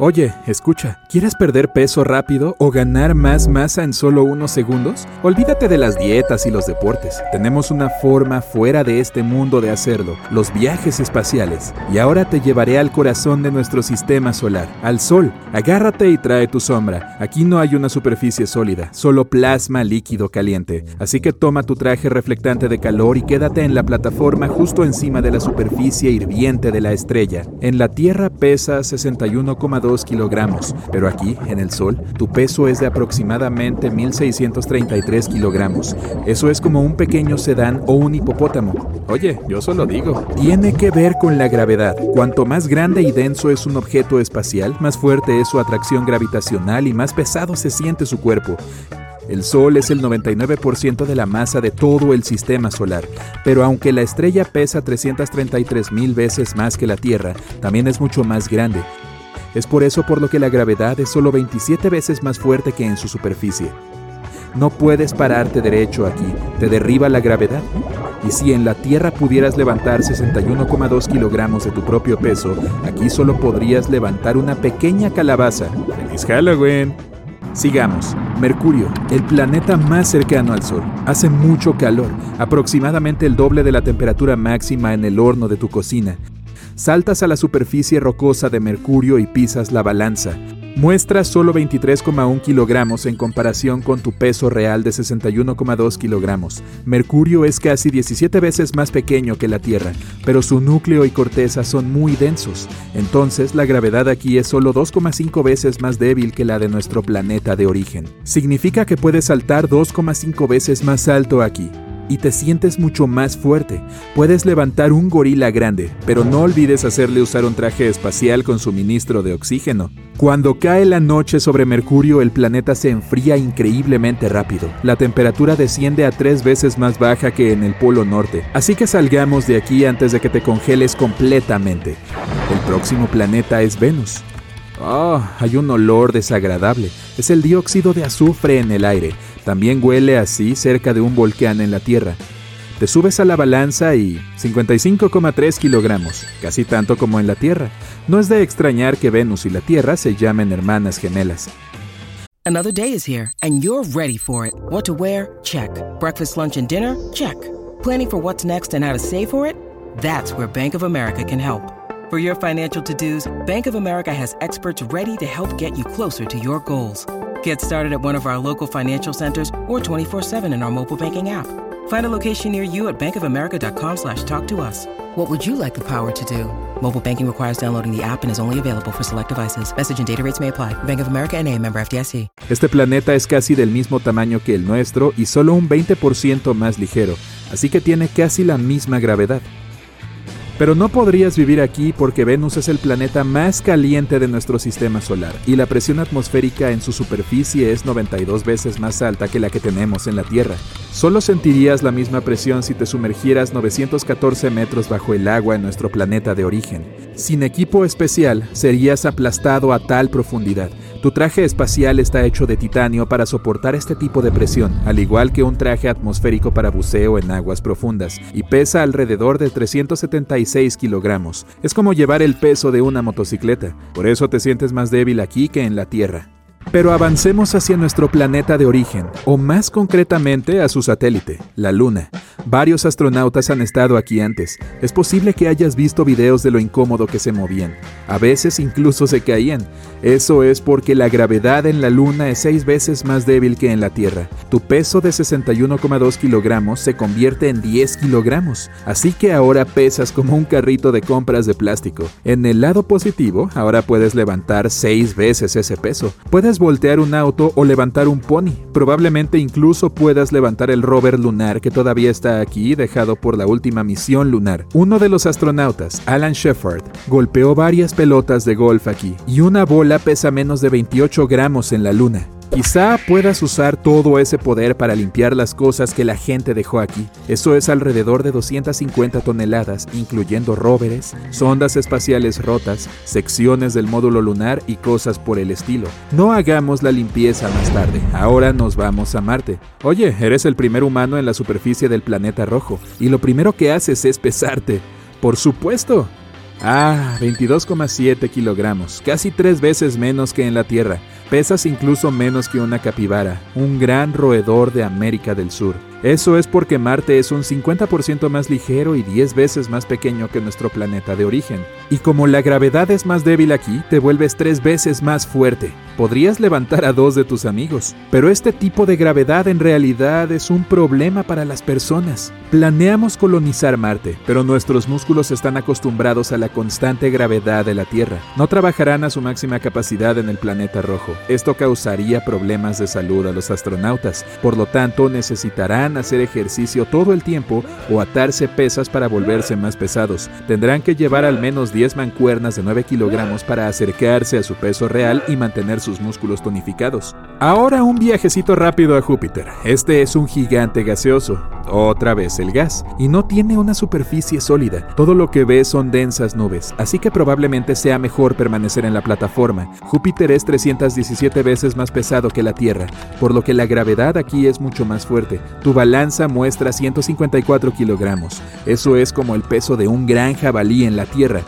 Oye, escucha, ¿quieres perder peso rápido o ganar más masa en solo unos segundos? Olvídate de las dietas y los deportes. Tenemos una forma fuera de este mundo de hacerlo, los viajes espaciales. Y ahora te llevaré al corazón de nuestro sistema solar, al Sol. Agárrate y trae tu sombra. Aquí no hay una superficie sólida, solo plasma líquido caliente. Así que toma tu traje reflectante de calor y quédate en la plataforma justo encima de la superficie hirviente de la estrella. En la Tierra pesa 61,2 kilogramos, pero aquí, en el Sol, tu peso es de aproximadamente 1633 kilogramos. Eso es como un pequeño sedán o un hipopótamo. Oye, yo solo digo. Tiene que ver con la gravedad. Cuanto más grande y denso es un objeto espacial, más fuerte es su atracción gravitacional y más pesado se siente su cuerpo. El Sol es el 99% de la masa de todo el sistema solar, pero aunque la estrella pesa 333 mil veces más que la Tierra, también es mucho más grande. Es por eso por lo que la gravedad es solo 27 veces más fuerte que en su superficie. No puedes pararte derecho aquí, te derriba la gravedad. Y si en la Tierra pudieras levantar 61,2 kilogramos de tu propio peso, aquí solo podrías levantar una pequeña calabaza. ¡Feliz Halloween! Sigamos. Mercurio, el planeta más cercano al Sol. Hace mucho calor, aproximadamente el doble de la temperatura máxima en el horno de tu cocina. Saltas a la superficie rocosa de Mercurio y pisas la balanza. Muestras solo 23,1 kilogramos en comparación con tu peso real de 61,2 kilogramos. Mercurio es casi 17 veces más pequeño que la Tierra, pero su núcleo y corteza son muy densos. Entonces, la gravedad aquí es solo 2,5 veces más débil que la de nuestro planeta de origen. Significa que puedes saltar 2,5 veces más alto aquí y te sientes mucho más fuerte. Puedes levantar un gorila grande, pero no olvides hacerle usar un traje espacial con suministro de oxígeno. Cuando cae la noche sobre Mercurio, el planeta se enfría increíblemente rápido. La temperatura desciende a tres veces más baja que en el Polo Norte, así que salgamos de aquí antes de que te congeles completamente. El próximo planeta es Venus. Oh, hay un olor desagradable. Es el dióxido de azufre en el aire. También huele así cerca de un volcán en la Tierra. Te subes a la balanza y 55,3 kilogramos, casi tanto como en la Tierra. No es de extrañar que Venus y la Tierra se llamen hermanas gemelas. Another day is here and you're ready for it. What to wear? Check. Breakfast, lunch and dinner? Check. Planning for what's next and how to save for it? That's where Bank of America can help. For your financial to-dos, Bank of America has experts ready to help get you closer to your goals. Get started at one of our local financial centers or 24-7 in our mobile banking app. Find a location near you at bankofamerica.com slash talk to us. What would you like the power to do? Mobile banking requires downloading the app and is only available for select devices. Message and data rates may apply. Bank of America NA, member FDIC. Este planeta es casi del mismo tamaño que el nuestro y solo un 20% más ligero, así que tiene casi la misma gravedad. Pero no podrías vivir aquí porque Venus es el planeta más caliente de nuestro sistema solar y la presión atmosférica en su superficie es 92 veces más alta que la que tenemos en la Tierra. Solo sentirías la misma presión si te sumergieras 914 metros bajo el agua en nuestro planeta de origen. Sin equipo especial, serías aplastado a tal profundidad. Tu traje espacial está hecho de titanio para soportar este tipo de presión, al igual que un traje atmosférico para buceo en aguas profundas, y pesa alrededor de 376 kilogramos. Es como llevar el peso de una motocicleta, por eso te sientes más débil aquí que en la Tierra. Pero avancemos hacia nuestro planeta de origen, o más concretamente a su satélite, la Luna. Varios astronautas han estado aquí antes. Es posible que hayas visto videos de lo incómodo que se movían. A veces incluso se caían. Eso es porque la gravedad en la Luna es seis veces más débil que en la Tierra. Tu peso de 61,2 kilogramos se convierte en 10 kilogramos. Así que ahora pesas como un carrito de compras de plástico. En el lado positivo, ahora puedes levantar seis veces ese peso. Puedes Voltear un auto o levantar un pony. Probablemente incluso puedas levantar el rover lunar que todavía está aquí, dejado por la última misión lunar. Uno de los astronautas, Alan Shepard, golpeó varias pelotas de golf aquí y una bola pesa menos de 28 gramos en la luna. Quizá puedas usar todo ese poder para limpiar las cosas que la gente dejó aquí. Eso es alrededor de 250 toneladas, incluyendo rovers, sondas espaciales rotas, secciones del módulo lunar y cosas por el estilo. No hagamos la limpieza más tarde. Ahora nos vamos a Marte. Oye, eres el primer humano en la superficie del planeta rojo, y lo primero que haces es pesarte. Por supuesto. Ah, 22,7 kilogramos, casi tres veces menos que en la Tierra. Pesas incluso menos que una capibara, un gran roedor de América del Sur. Eso es porque Marte es un 50% más ligero y 10 veces más pequeño que nuestro planeta de origen. Y como la gravedad es más débil aquí, te vuelves tres veces más fuerte. Podrías levantar a dos de tus amigos. Pero este tipo de gravedad en realidad es un problema para las personas. Planeamos colonizar Marte, pero nuestros músculos están acostumbrados a la constante gravedad de la Tierra. No trabajarán a su máxima capacidad en el planeta rojo. Esto causaría problemas de salud a los astronautas. Por lo tanto, necesitarán hacer ejercicio todo el tiempo o atarse pesas para volverse más pesados. Tendrán que llevar al menos 10 mancuernas de 9 kilogramos para acercarse a su peso real y mantener sus músculos tonificados. Ahora un viajecito rápido a Júpiter. Este es un gigante gaseoso, otra vez el gas, y no tiene una superficie sólida. Todo lo que ves son densas nubes, así que probablemente sea mejor permanecer en la plataforma. Júpiter es 317 veces más pesado que la Tierra, por lo que la gravedad aquí es mucho más fuerte. Tu balanza muestra 154 kilogramos. Eso es como el peso de un gran jabalí en la Tierra.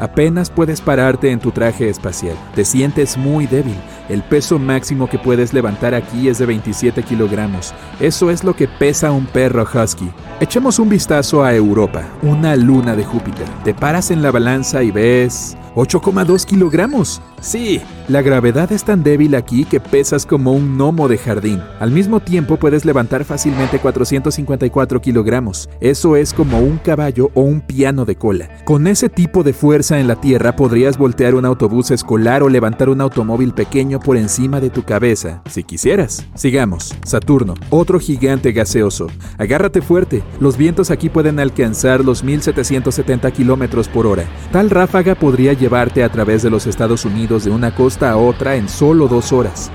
Apenas puedes pararte en tu traje espacial. Te sientes muy débil. El peso máximo que puedes levantar aquí es de 27 kilogramos. Eso es lo que pesa un perro husky. Echemos un vistazo a Europa, una luna de Júpiter. Te paras en la balanza y ves 8,2 kilogramos. Sí, la gravedad es tan débil aquí que pesas como un gnomo de jardín. Al mismo tiempo puedes levantar fácilmente 454 kilogramos. Eso es como un caballo o un piano de cola. Con ese tipo de fuerza en la Tierra podrías voltear un autobús escolar o levantar un automóvil pequeño por encima de tu cabeza, si quisieras. Sigamos. Saturno, otro gigante gaseoso. Agárrate fuerte. Los vientos aquí pueden alcanzar los 1770 kilómetros por hora. Tal ráfaga podría llevarte a través de los Estados Unidos de una costa a otra en solo dos horas.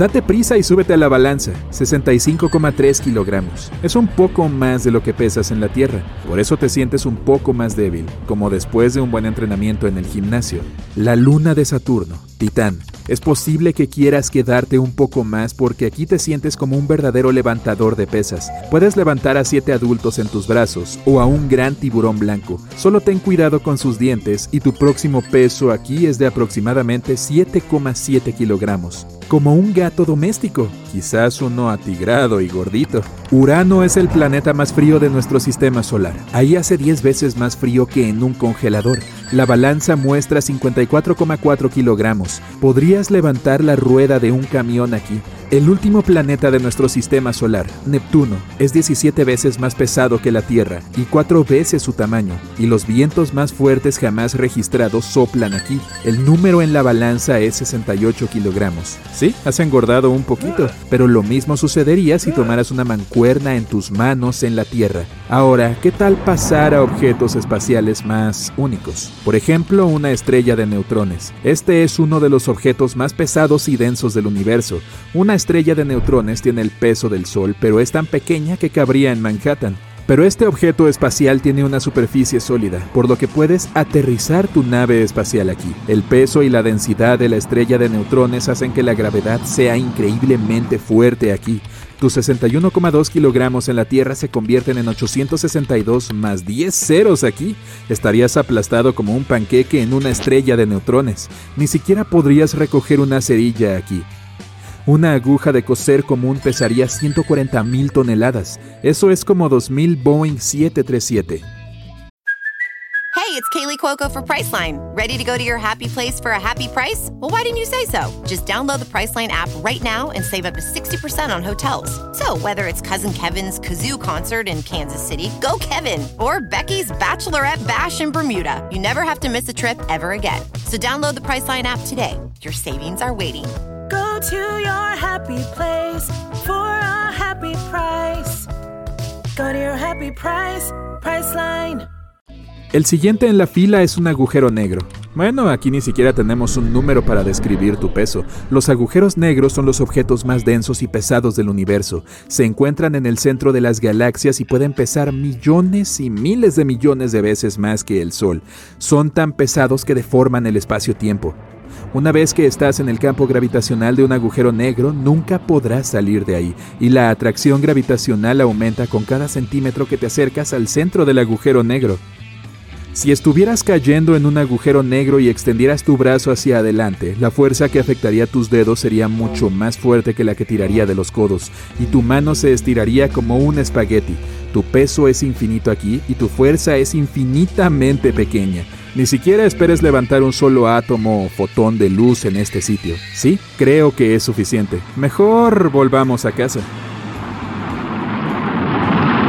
Date prisa y súbete a la balanza, 65,3 kilogramos. Es un poco más de lo que pesas en la Tierra, por eso te sientes un poco más débil, como después de un buen entrenamiento en el gimnasio. La luna de Saturno, Titán. Es posible que quieras quedarte un poco más porque aquí te sientes como un verdadero levantador de pesas. Puedes levantar a siete adultos en tus brazos o a un gran tiburón blanco. Solo ten cuidado con sus dientes y tu próximo peso aquí es de aproximadamente 7,7 kilogramos como un gato doméstico, quizás uno atigrado y gordito. Urano es el planeta más frío de nuestro sistema solar. Ahí hace 10 veces más frío que en un congelador. La balanza muestra 54,4 kilogramos. Podrías levantar la rueda de un camión aquí. El último planeta de nuestro sistema solar, Neptuno, es 17 veces más pesado que la Tierra y 4 veces su tamaño, y los vientos más fuertes jamás registrados soplan aquí. El número en la balanza es 68 kilogramos. Sí, has engordado un poquito, pero lo mismo sucedería si tomaras una mancuerna en tus manos en la Tierra. Ahora, ¿qué tal pasar a objetos espaciales más únicos? Por ejemplo, una estrella de neutrones. Este es uno de los objetos más pesados y densos del universo. Una estrella de neutrones tiene el peso del Sol, pero es tan pequeña que cabría en Manhattan. Pero este objeto espacial tiene una superficie sólida, por lo que puedes aterrizar tu nave espacial aquí. El peso y la densidad de la estrella de neutrones hacen que la gravedad sea increíblemente fuerte aquí. Tus 61,2 kilogramos en la Tierra se convierten en 862 más 10 ceros aquí. Estarías aplastado como un panqueque en una estrella de neutrones. Ni siquiera podrías recoger una cerilla aquí. Una aguja de coser común pesaría 140 mil toneladas. Eso es como 2000 Boeing 737. Hey, it's Kaylee Cuoco for Priceline. Ready to go to your happy place for a happy price? Well, why didn't you say so? Just download the Priceline app right now and save up to 60% on hotels. So, whether it's Cousin Kevin's Kazoo concert in Kansas City, go Kevin, or Becky's Bachelorette Bash in Bermuda, you never have to miss a trip ever again. So, download the Priceline app today. Your savings are waiting to your happy place for a happy price. Price. El siguiente en la fila es un agujero negro. Bueno, aquí ni siquiera tenemos un número para describir tu peso. Los agujeros negros son los objetos más densos y pesados del universo. Se encuentran en el centro de las galaxias y pueden pesar millones y miles de millones de veces más que el Sol. Son tan pesados que deforman el espacio-tiempo. Una vez que estás en el campo gravitacional de un agujero negro, nunca podrás salir de ahí, y la atracción gravitacional aumenta con cada centímetro que te acercas al centro del agujero negro. Si estuvieras cayendo en un agujero negro y extendieras tu brazo hacia adelante, la fuerza que afectaría tus dedos sería mucho más fuerte que la que tiraría de los codos, y tu mano se estiraría como un espagueti. Tu peso es infinito aquí y tu fuerza es infinitamente pequeña. Ni siquiera esperes levantar un solo átomo o fotón de luz en este sitio. Sí, creo que es suficiente. Mejor volvamos a casa.